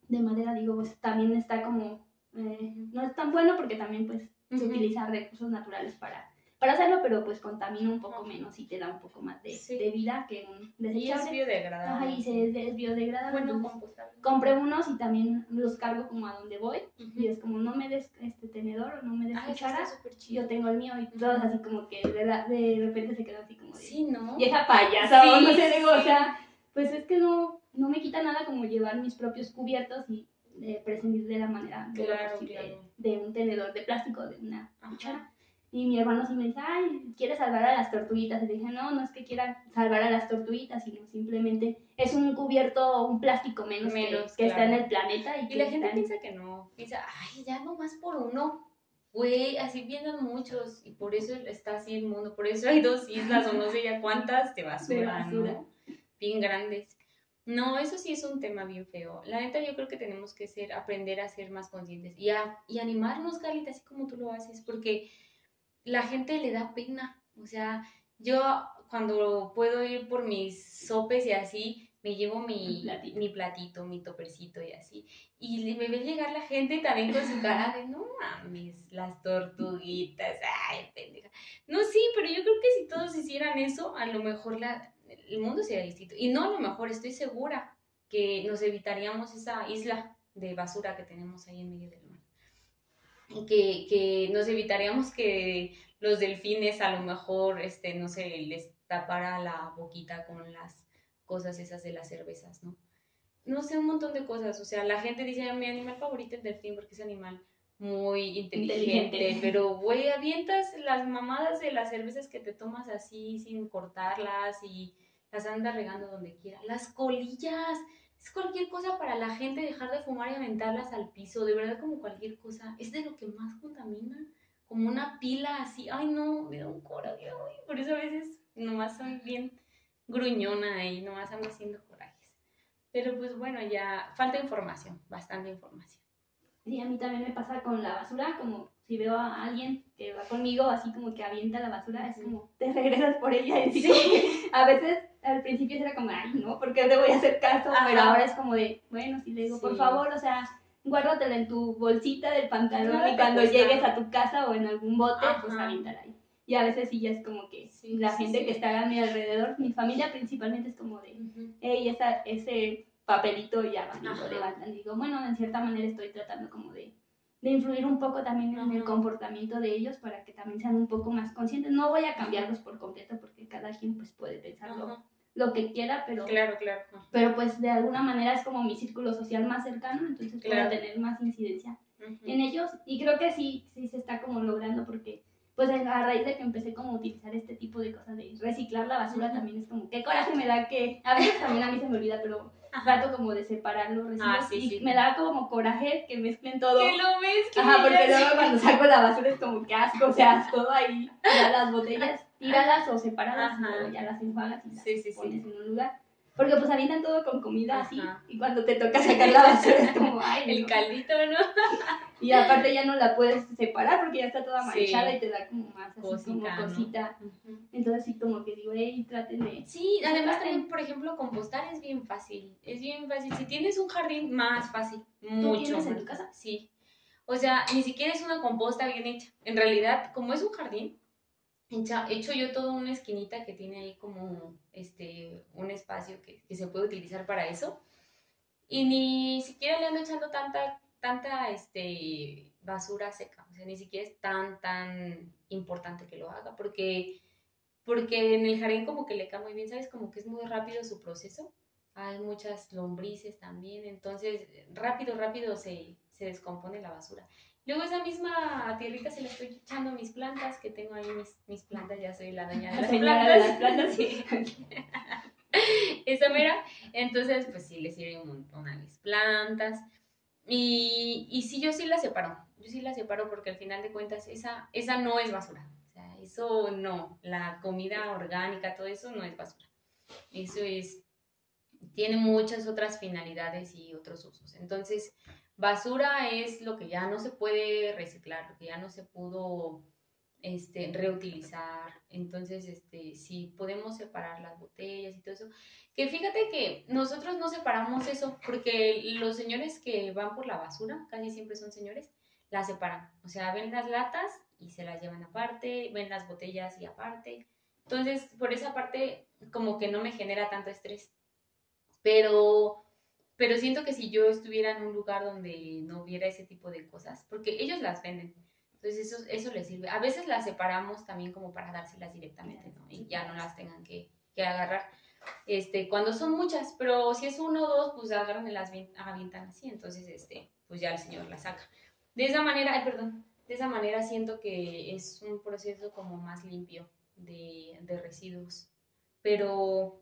de madera, digo, pues también está como, eh, no es tan bueno porque también pues se utilizar recursos naturales para, para hacerlo, pero pues contamina un poco menos y te da un poco más de, de vida que un desechable. Y es biodegradable. Ajá, y se, es biodegradable. Bueno, compostable. Compré unos y también los cargo como a donde voy y es como no me des este tenedor o no me des ah, cuchara, yo tengo el mío y todos así como que de, de repente se quedan así como de sí, ¿no? vieja payasa o no sé, digo, o sea, pues es que no, no me quita nada como llevar mis propios cubiertos y eh, prescindir de la manera de, de, un tenedor de plástico, de una cuchara. Y mi hermano sí me dice, ay, ¿quieres salvar a las tortuguitas? Y le dije, no, no es que quiera salvar a las tortuguitas, sino simplemente es un cubierto, un plástico menos, que, está en el planeta. Y, la gente piensa que no, piensa, ay, ya no más por uno. Güey, así vienen muchos y por eso está así el mundo, por eso hay dos islas o no sé ya cuántas de basura, ¿no? Bien grandes. No, eso sí es un tema bien feo. La neta yo creo que tenemos que ser, aprender a ser más conscientes y, a, y animarnos, Carlita, así como tú lo haces, porque la gente le da pena. O sea, yo cuando puedo ir por mis sopes y así, me llevo mi platito. mi platito, mi topercito y así. Y me ve llegar la gente también con su cara de, no mames, las tortuguitas, ay, pendeja. No, sí, pero yo creo que si todos hicieran eso, a lo mejor la, el mundo sería distinto. Y no a lo mejor, estoy segura que nos evitaríamos esa isla de basura que tenemos ahí en medio del mar que, que nos evitaríamos que los delfines a lo mejor, este, no sé, les tapara la boquita con las cosas esas de las cervezas, ¿no? No sé, un montón de cosas. O sea, la gente dice, mi animal favorito es el delfín porque es animal muy inteligente, pero güey, avientas las mamadas de las cervezas que te tomas así sin cortarlas y las andas regando donde quiera. Las colillas, es cualquier cosa para la gente dejar de fumar y aventarlas al piso, de verdad como cualquier cosa, es de lo que más contamina, como una pila así, ay no, me da un coraje, por eso a veces nomás soy bien gruñona y nomás ando haciendo corajes. Pero pues bueno, ya falta información, bastante información. Sí, a mí también me pasa con la basura, como si veo a alguien que va conmigo así como que avienta la basura, es como te regresas por ella y sí. a veces al principio era como, ay, no, porque le voy a hacer caso, pero ahora es como de, bueno, si le digo, por favor, o sea, guárdatela en tu bolsita del pantalón y cuando llegues a tu casa o en algún bote, pues aviéntala ahí. Y a veces sí ya es como que la gente que está a mi alrededor, mi familia principalmente es como de, hey, ese papelito ya va, y lo levantan. Y digo, bueno, en cierta manera estoy tratando como de de influir un poco también en el Ajá. comportamiento de ellos para que también sean un poco más conscientes. No voy a cambiarlos por completo porque cada quien pues puede pensar lo, Ajá. Lo que quiera, pero, Claro, claro. pero pues de alguna manera es como mi círculo social más cercano, entonces Claro. puedo tener más incidencia Ujú. en ellos y creo que sí, sí se está como logrando porque pues a raíz de que empecé como a utilizar este tipo de cosas de reciclar la basura Ujú. también es como qué coraje me da que a veces también a mí se me olvida pero trato como de separar los residuos Ah, sí, y sí. me da como coraje que mezclen todo Que lo que Ajá, porque luego cuando saco la basura es como que asco, o sea, todo ahí, ya las botellas, tíralas o sepáralas y Ajá. luego ya las enjuagas y las Sí, sí, sí. pones en un lugar. Porque pues avientan todo con comida así Ajá. y cuando te toca sacar la basura es como, ay, El no. caldito, ¿no? Y aparte ya no la puedes separar porque ya está toda Sí. manchada y te da como más así Cosita, como ¿no? cosita. Ujú. Entonces sí como que digo, hey, traten de... Sí, además Traten. también, por ejemplo, compostar es bien fácil. Es bien fácil. Si tienes un jardín, más fácil. Mucho tienes en tu casa? Sí. O sea, ni siquiera es una composta bien hecha. En realidad, como es un jardín, hecho yo toda una esquinita que tiene ahí como este un espacio que, se puede utilizar para eso. Y ni siquiera le ando echando tanta, tanta este, basura seca. O sea, ni siquiera es tan, tan importante que lo haga. Porque, porque en el jardín como que le cae muy bien, ¿sabes? Como que es muy rápido su proceso. Hay muchas lombrices también. Entonces, rápido, rápido se, se descompone la basura. Luego esa misma tierrita se la estoy echando a mis plantas, que tengo ahí mis, mis plantas, ya soy la dueña de La las plantas. de las plantas. Sí. Esa mera. Entonces, pues sí, le sirve un montón a mis plantas. Y, y sí, yo sí la separo. Yo sí la separo porque al final de cuentas esa, esa no es basura. O sea, eso no. La comida orgánica, todo eso no es basura. Eso es, tiene muchas otras finalidades y otros usos. Entonces, basura es lo que ya no se puede reciclar, lo que ya no se pudo este, reutilizar. Entonces, este, si podemos separar las botellas y todo eso. Que fíjate que nosotros no separamos eso, porque los señores que van por la basura, casi siempre son señores, la separan. O sea, ven las latas y se las llevan aparte, ven las botellas y aparte. Entonces, por esa parte, como que no me genera tanto estrés. Pero, pero siento que si yo estuviera en un lugar donde no hubiera ese tipo de cosas, porque ellos las venden, entonces eso, eso les sirve. A veces las separamos también como para dárselas directamente, ¿no? Y ya no las tengan que, que agarrar. Este, cuando son muchas, pero si es uno o dos, pues agarran las vien- avientan así, entonces este, pues ya el señor las saca. De esa manera, ay, perdón, de esa manera siento que es un proceso como más limpio de, de residuos. Pero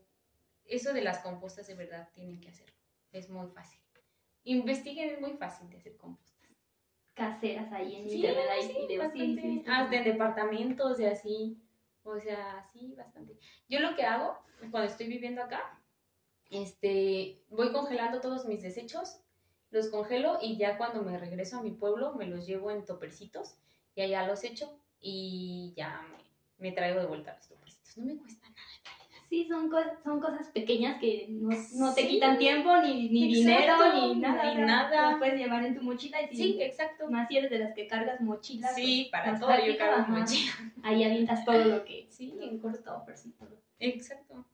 eso de las compostas de verdad tienen que hacerlo. Es muy fácil. Investiguen, es muy fácil de hacer compostas. Caseras ahí en Sí, internet, hay sí, videos, sí, Hasta en departamentos y así. O sea, sí, bastante. Yo lo que hago cuando estoy viviendo acá, este, voy congelando todos mis desechos, los congelo y ya cuando me regreso a mi pueblo me los llevo en topercitos y allá los echo y ya me, me traigo de vuelta los topercitos. No me cuesta nada. Sí, son, co- son cosas pequeñas que no, no te Sí. quitan tiempo, ni, ni Exacto, dinero, ni nada. ni nada. Las puedes llevar en tu mochila y Sí, sí, exacto. más si eres de las que cargas mochilas. Sí, pues, para todo yo práctico, cargo ajá. mochila. Ahí avientas todo lo que... Sí, en corto. todo. Exacto.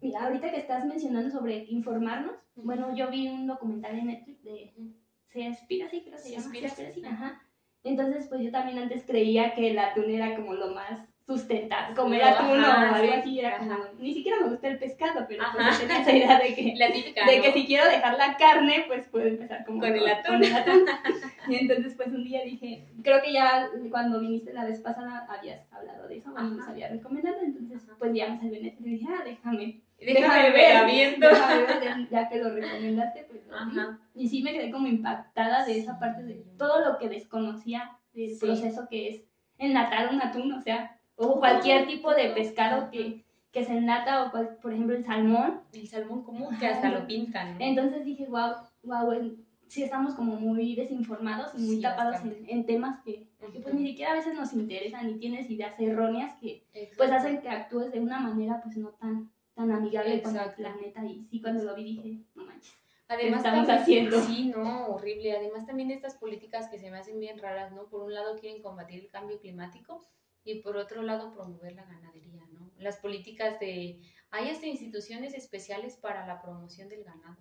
Mira, ahorita que estás mencionando sobre informarnos, bueno, yo vi un documental en Netflix de Ujú. Seaspira, sí, creo que se llama. Seaspira, sí, ajá. ajá. Entonces, pues yo también antes creía que el atún era como lo más sustentable, comer atún o algo sí, así, era como, ni siquiera me gusta el pescado, pero pues tenía esa idea de que, La típica. de ¿no? que si quiero dejar la carne, pues puedo empezar como Con el atún. con el atún. Y entonces, pues un día dije, creo que ya cuando viniste la vez pasada habías hablado de eso, Ajá. nos había recomendado, entonces pues ya me salió en Netflix y dije, ah, déjame Déjame ver, déjame ver, ya que lo recomendaste, pues lo vi. Ajá. Y sí me quedé como impactada de esa parte de todo lo que desconocía del Sí. proceso que es enlatar un atún, o sea, o cualquier tipo de pescado que, que se enlata, o cual- por ejemplo el salmón. El salmón común que hasta lo pintan. ¿no? Entonces dije, wow, wow, sí estamos como muy desinformados y muy Sí, tapados en, en temas que, que, pues ni siquiera a veces nos interesan y tienes ideas erróneas que Exacto. pues hacen que actúes de una manera pues no tan tan amigable con el planeta y sí cuando lo vi dije no manches Además, estamos también- haciendo? Sí, no, horrible. Además, también estas políticas que se me hacen bien raras, ¿no? Por un lado quieren combatir el cambio climático y por otro lado promover la ganadería, ¿no? Las políticas de... Hay hasta instituciones especiales para la promoción del ganado.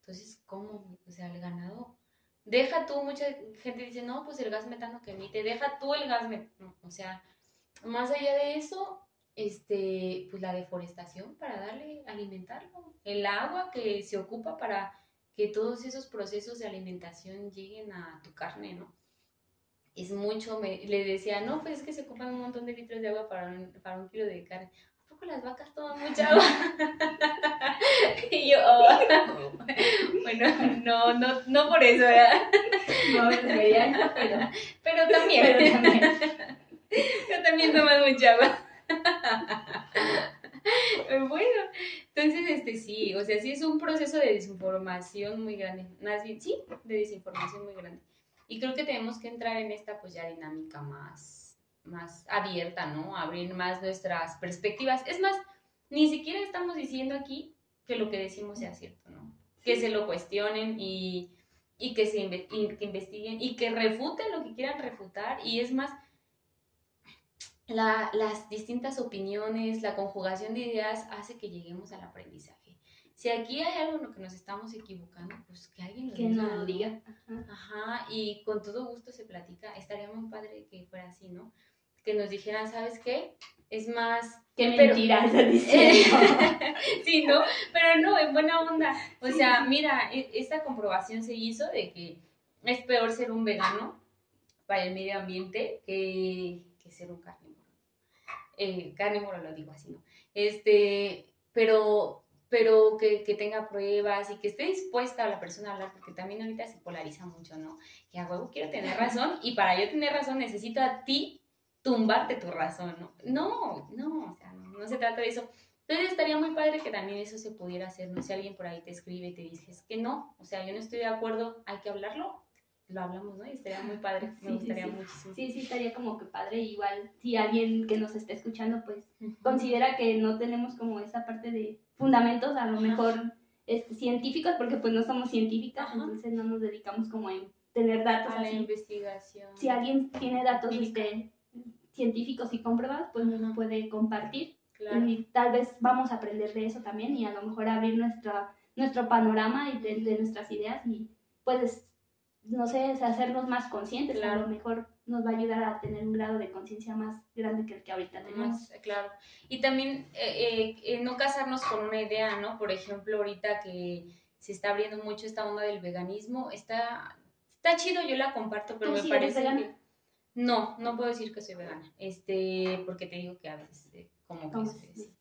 Entonces, ¿cómo? O sea, el ganado deja tú, mucha gente dice, no, pues el gas metano que emite, deja tú el gas metano, o sea, más allá de eso, este, pues la deforestación para darle, alimentarlo, el agua que se ocupa para que todos esos procesos de alimentación lleguen a tu carne, ¿no? Es mucho, me, le decía, no, pues es que se ocupan un montón de litros de agua para un, para un kilo de carne. ¿A poco las vacas toman mucha agua? y yo, oh, bueno, no, no, no por eso, ¿verdad? No, pero, pero también. pero también. Yo también toman mucha agua. bueno, entonces, este sí, o sea, sí es un proceso de desinformación muy grande. Más bien, sí, de desinformación muy grande. Y creo que tenemos que entrar en esta, pues ya dinámica más, más abierta, ¿no? Abrir más nuestras perspectivas. Es más, ni siquiera estamos diciendo aquí que lo que decimos sea cierto, ¿no? Que se lo cuestionen y, y que se inve- y que investiguen y que refuten lo que quieran refutar. Y es más, la- las distintas opiniones, la conjugación de ideas hace que lleguemos al aprendizaje. Si aquí hay algo en lo que nos estamos equivocando, pues que alguien lo Que diga. Ajá. Ajá, y con todo gusto se platica. Estaría muy padre que fuera así, ¿no? Que nos dijeran, ¿sabes qué? Es más... Qué pero- mentira estás diciendo. sí, ¿no? Pero no, en buena onda. O sea, mira, e- esta comprobación se hizo de que es peor ser un vegano para el medio ambiente que, que ser un carnívoro. Eh, carnívoro lo digo así, ¿no? Este, pero, pero que, que tenga pruebas y que esté dispuesta a la persona a hablar, porque también ahorita se polariza mucho, ¿no? Que a huevo quiero tener razón y para yo tener razón necesito a ti tumbarte tu razón, ¿no? No, no, o sea, no, no se trata de eso. Entonces estaría muy padre que también eso se pudiera hacer, ¿no? Si alguien por ahí te escribe y te dice "Es que no, o sea, yo no estoy de acuerdo, hay que hablarlo, lo hablamos, ¿no? Y estaría muy padre, me Sí, gustaría sí. muchísimo. Sí, sí, estaría como que padre. Igual, si alguien que nos está escuchando, pues considera que no tenemos como esa parte de fundamentos, a lo mejor este, científicos, porque pues no somos científicas, Ajá. entonces no nos dedicamos como a tener datos A la investigación. Si alguien tiene datos este, científicos y comprobados, pues nos Ajá. puede compartir. Claro. Y tal vez vamos a aprender de eso también y a lo mejor abrir nuestra, nuestro panorama y de, de nuestras ideas y pues, no sé, es hacernos más conscientes. A Claro. lo mejor nos va a ayudar a tener un grado de conciencia más grande que el que ahorita tenemos. Más, claro. Y también eh, eh, eh, no casarnos con una idea, ¿no? Por ejemplo, ahorita que se está abriendo mucho esta onda del veganismo, está, está chido, yo la comparto, pero ¿Tú me sí eres parece vegana? que... No, no puedo decir que soy vegana, este, porque te digo que a veces eh, como que.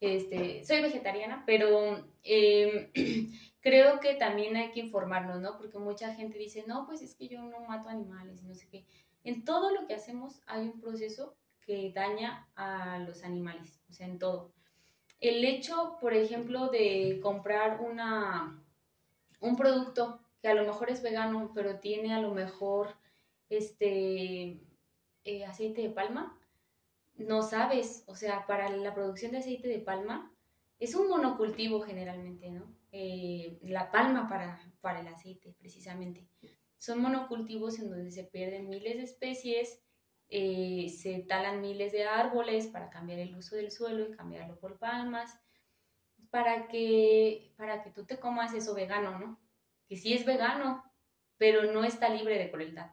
Este, soy vegetariana, pero eh, creo que también hay que informarnos, ¿no? Porque mucha gente dice, no, pues es que yo no mato animales no sé qué. En todo lo que hacemos hay un proceso que daña a los animales, o sea, en todo. El hecho, por ejemplo, de comprar una, un producto que a lo mejor es vegano, pero tiene a lo mejor este eh, aceite de palma, no sabes, o sea, para la producción de aceite de palma es un monocultivo generalmente, ¿no? Eh, la palma para, para el aceite, precisamente. Son monocultivos en donde se pierden miles de especies, eh, se talan miles de árboles para cambiar el uso del suelo y cambiarlo por palmas, para que, para que tú te comas eso vegano, ¿no? Que sí es vegano, pero no está libre de crueldad.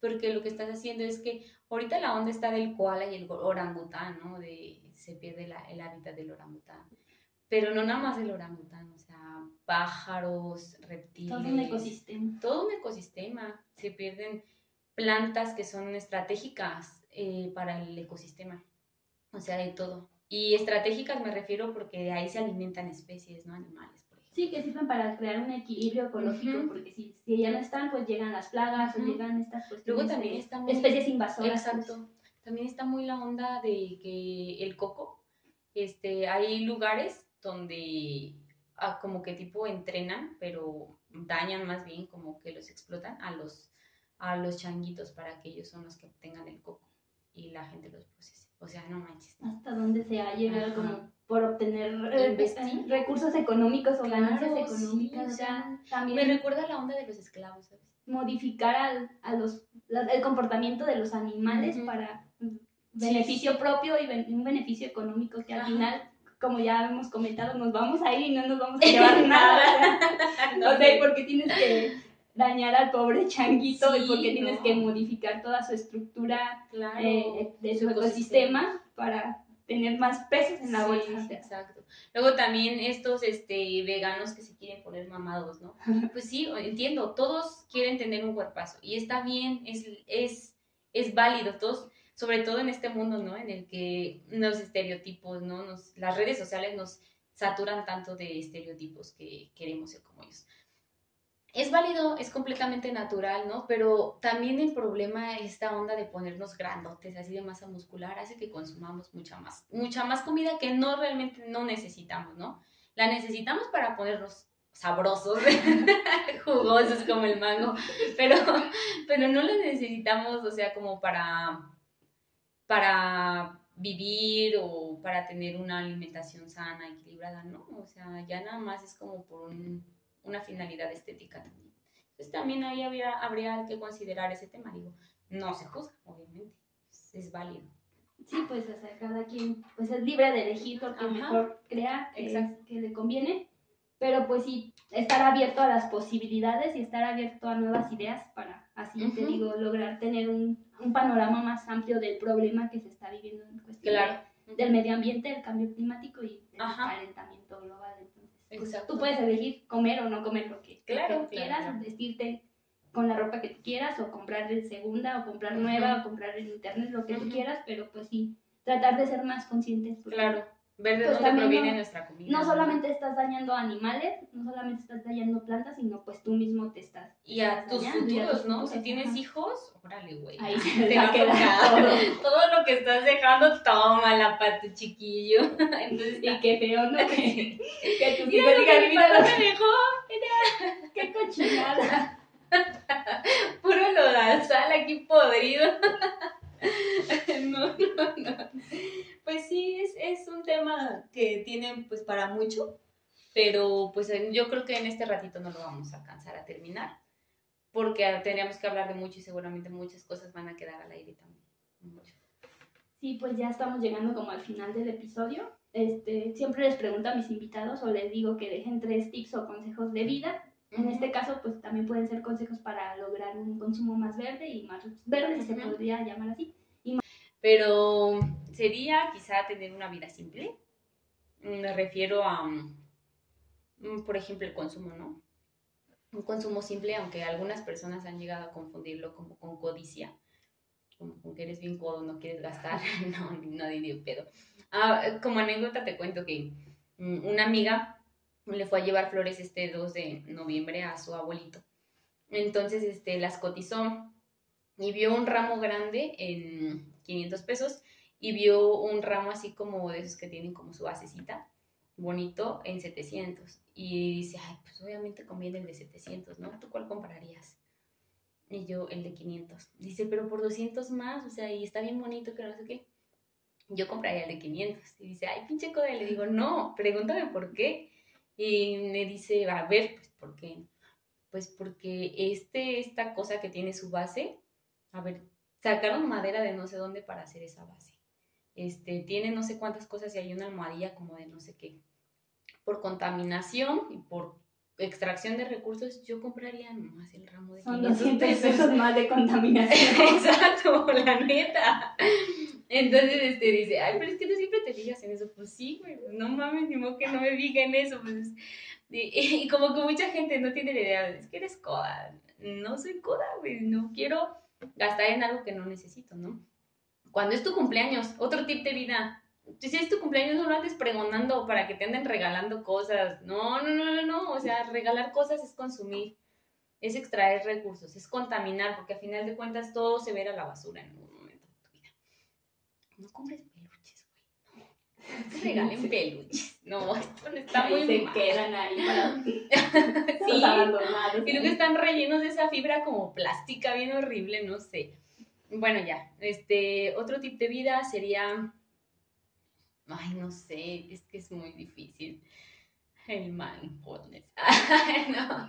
Porque lo que estás haciendo es que ahorita la onda está del koala y el orangután, ¿no? De, se pierde la- el hábitat del orangután. Pero no nada más del orangután, o sea, pájaros, reptiles. Todo un ecosistema. Todo un ecosistema. Se pierden plantas que son estratégicas eh, para el ecosistema. O sea, de todo. Y estratégicas me refiero porque de ahí se alimentan especies, no animales, por ejemplo. Sí, que sirven para crear un equilibrio ecológico, Ujú. porque si, si ya no están, pues llegan las plagas Ujú. o llegan estas cuestiones Luego también de está muy... especies invasoras. pues. Exacto. También está muy la onda de que el coco, este, hay lugares donde ah, como que tipo entrenan, pero dañan más bien, como que los explotan a los, a los changuitos para que ellos son los que tengan el coco y la gente los procese. O sea, no manches. hasta donde se ha llegado Ajá. como por obtener eh, recursos económicos o Claro, ganancias económicas, o o sea, sea, Me también recuerda la onda de los esclavos, ¿sabes? modificar al, a los, la- el comportamiento de los animales para beneficio propio y ben- un beneficio económico que al final, como ya hemos comentado, nos vamos a ir y no nos vamos a llevar nada. o sea, o sea, ¿y por qué tienes que dañar al pobre changuito y Sí, porque tienes no. que modificar toda su estructura Claro. eh, de su ecosistema para tener más peces en la bolsa. exacto. Luego también estos este, veganos que se quieren poner mamados, ¿no? Pues sí, entiendo, todos quieren tener un cuerpazo y está bien, es, es, es válido, todos, sobre todo en este mundo, ¿no? En el que los estereotipos, ¿no? Nos, las redes sociales nos saturan tanto de estereotipos que queremos ser como ellos. Es válido, es completamente natural, ¿no? Pero también el problema, esta onda de ponernos grandotes, así de masa muscular, hace que consumamos mucha más, mucha más comida que no realmente no necesitamos, ¿no? La necesitamos para ponernos sabrosos, jugosos como el mango, pero, pero no la necesitamos, o sea, como para, para vivir o para tener una alimentación sana, equilibrada, ¿no? O sea, ya nada más es como por un- una finalidad estética también. Entonces también ahí habría, habría que considerar ese tema, digo, no se juzga, obviamente, es, es válido. Sí, pues o sea, cada quien pues es libre de elegir lo que Ajá. mejor crea que, que le conviene, pero pues sí, estar abierto a las posibilidades y estar abierto a nuevas ideas para así, te Ujú. digo, lograr tener un, un panorama más amplio del problema que se está viviendo en cuestión de- del medio ambiente, el cambio climático y el Ajá. calentamiento global. Entonces, pues, tú puedes elegir comer o no comer lo que, lo que Claro, tú quieras, claro. vestirte con la ropa que tú quieras o comprar de segunda o comprar nueva o comprar en internet lo que tú Ujú. quieras, pero pues sí, tratar de ser más conscientes. Claro, ver de Pues dónde proviene no- nuestra comida. No solamente estás dañando animales, no solamente estás dañando plantas, sino pues tú mismo te estás. Y a estás tus dañando, y a futuros, tus ¿no? futuros, Si tienes ajá. hijos, órale, güey. Ahí Te se va va a quedar todo. Todo lo que estás dejando, tómala para tu chiquillo. Entonces, Y qué feo, ¿no? Que, que tus Mira hijos lo digan, mira, papá me dejó, qué cochinada. puro lodazal aquí podrido. No, no, no. Pues sí, es, es un tema que tiene pues para mucho, pero pues yo creo que en este ratito no lo vamos a alcanzar a terminar, porque tendríamos que hablar de mucho y seguramente muchas cosas van a quedar al aire también. Mucho. Sí, pues ya estamos llegando como al final del episodio. Este, siempre les pregunto a mis invitados o les digo que dejen tres tips o consejos de vida. En este caso, pues también pueden ser consejos para lograr un consumo más verde y más verde, si se podría llamar así. Pero sería quizá tener una vida simple. Mm, Me refiero a, mm, por ejemplo, el consumo, ¿no? Un consumo simple, aunque algunas personas han llegado a confundirlo como con codicia, como con que eres bien codo, no quieres gastar, no, no ni de pedo. Ah, como anécdota te cuento que mm, una amiga le fue a llevar flores este 2 de noviembre a su abuelito. Entonces, este, las cotizó y vio un ramo grande en 500 pesos y vio un ramo así como de esos que tienen como su basecita, bonito, en 700. Y dice, ay, pues obviamente conviene el de 700, ¿no? ¿Tú cuál comprarías? Y yo, el de 500. Dice, pero por 200 más, o sea, y está bien bonito, que no sé qué. Yo compraría el de 500. Y dice, ay, pinche coda. Y le digo, no, pregúntame por qué. Y me dice, a ver, pues, ¿por qué? Pues porque este, esta cosa que tiene su base, a ver, sacaron madera de no sé dónde para hacer esa base. Este, tiene no sé cuántas cosas y hay una almohadilla como de no sé qué. Por contaminación y por extracción de recursos, yo compraría nomás el ramo de Son 500 200 pesos. pesos más de contaminación. Exacto, la neta. Entonces, este, dice, ay, pero es que tú siempre te fijas en eso. Pues sí, güey, no mames, ni modo que no me fije en eso. Pues. Y, y como que mucha gente no tiene la idea, es que eres coda. No soy coda, güey, no quiero gastar en algo que no necesito, ¿no? Cuando es tu cumpleaños, otro tip de vida. Si es tu cumpleaños, no lo andes pregonando para que te anden regalando cosas. No, no, no, no, no. O sea, regalar cosas es consumir es extraer recursos, es contaminar, porque a final de cuentas todo se verá a la basura en algún momento de tu vida. No compres te regalen sí. peluches. No, esto no está muy se mal. quedan ahí para Sí. los abandonados. Y luego están rellenos de esa fibra como plástica, bien horrible, no sé. Bueno, ya. Este, otro tip de vida sería. Ay, no sé, es que es muy difícil. El mindfulness. no,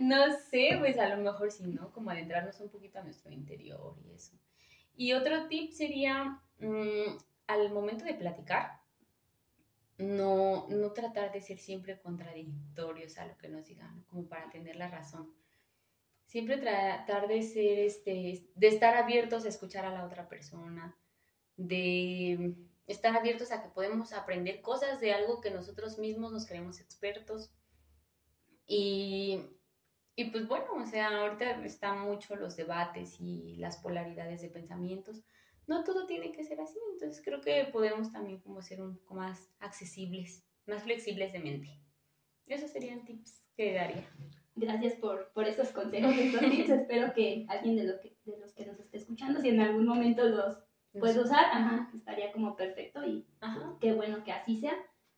no sé, pues a lo mejor sí, ¿no? Como adentrarnos un poquito a nuestro interior y eso. Y otro tip sería, mm, al momento de platicar, no, no tratar de ser siempre contradictorios a lo que nos digan, como para tener la razón. siempre tratar de ser, este, de estar abiertos a escuchar a la otra persona, de estar abiertos a que podemos aprender cosas de algo que nosotros mismos nos creemos expertos. Y, y pues bueno, o sea, ahorita están mucho los debates y las polaridades de pensamientos. No todo tiene que ser así, entonces creo que podemos también como ser un poco más accesibles, más flexibles de mente. Esos serían tips que daría. Gracias por, por esos consejos, estos tips. Espero que alguien de, lo que, de los que nos esté escuchando, si en algún momento los puede usar, ajá, estaría como perfecto y qué bueno que así sea.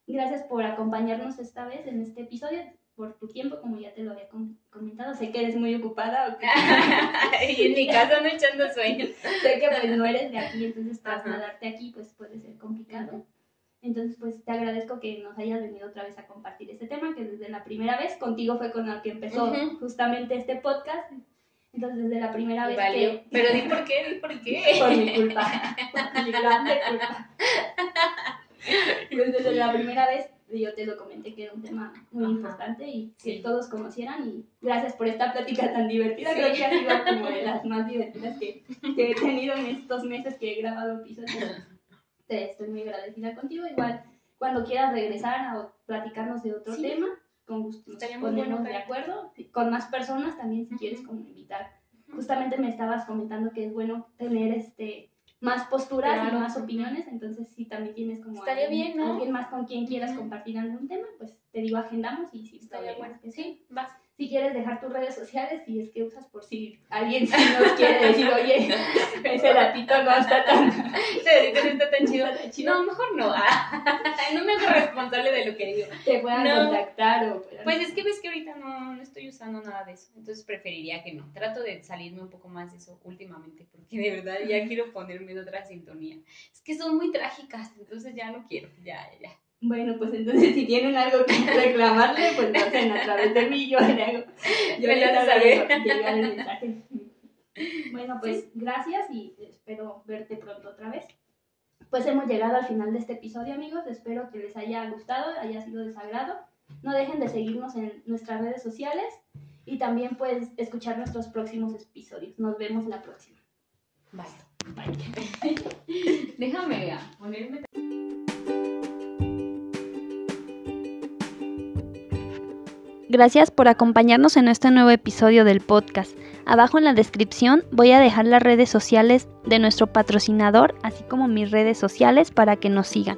Gracias por acompañarnos esta vez en este episodio, por tu tiempo, como ya te lo había comentado. Sé que eres muy ocupada. y en mi caso no echando sueños. sé que pues no eres de aquí, entonces trasladarte aquí pues puede ser complicado. Entonces, pues te agradezco que nos hayas venido otra vez a compartir este tema, que desde la primera vez contigo fue con el que empezó justamente este podcast. Entonces, desde la primera vez que... Pero di por qué, di por qué. Por mi culpa, por mi grande culpa. Pues desde la primera vez yo te lo comenté que era un tema muy importante y que todos conocieran y gracias por esta plática tan divertida, creo que ha sido como de las más divertidas que, que he tenido en estos meses que he grabado episodios. Te estoy muy agradecida contigo. Igual, cuando quieras regresar o platicarnos de otro tema, con gusto nos ponemos de acuerdo. Con más personas también, si quieres como invitar. Justamente me estabas comentando que es bueno tener este más posturas y más opiniones, entonces si también tienes como Estaría alguien, bien, ¿no? alguien más con quien quieras compartir algún tema, pues te digo agendamos y si estaría bueno. que sí, vas si quieres dejar tus redes sociales, si es que usas por si alguien si nos quiere decir, oye, ese latito no está tan... Ese no está tan chido. No, mejor no. no me hago responsable de lo que digo. Te puedan contactar o... Pues es que ves que ahorita no, no estoy usando nada de eso, entonces preferiría que no. Trato de salirme un poco más de eso últimamente, porque de verdad ya quiero ponerme en otra sintonía. Es que son muy trágicas, entonces ya no quiero, ya, ya. Bueno, pues entonces si tienen algo que reclamarle, pues lo hacen a través de mí, yo le hago, yo le hago llegar el mensaje. Bueno, pues gracias y espero verte pronto otra vez. Pues hemos llegado al final de este episodio, amigos. Espero que les haya gustado, haya sido de sagrado. No dejen de seguirnos en nuestras redes sociales y también puedes escuchar nuestros próximos episodios. Nos vemos la próxima. Bye. Bye. Déjame ponerme. Gracias por acompañarnos en este nuevo episodio del podcast. Abajo en la descripción voy a dejar las redes sociales de nuestro patrocinador, así como mis redes sociales para que nos sigan.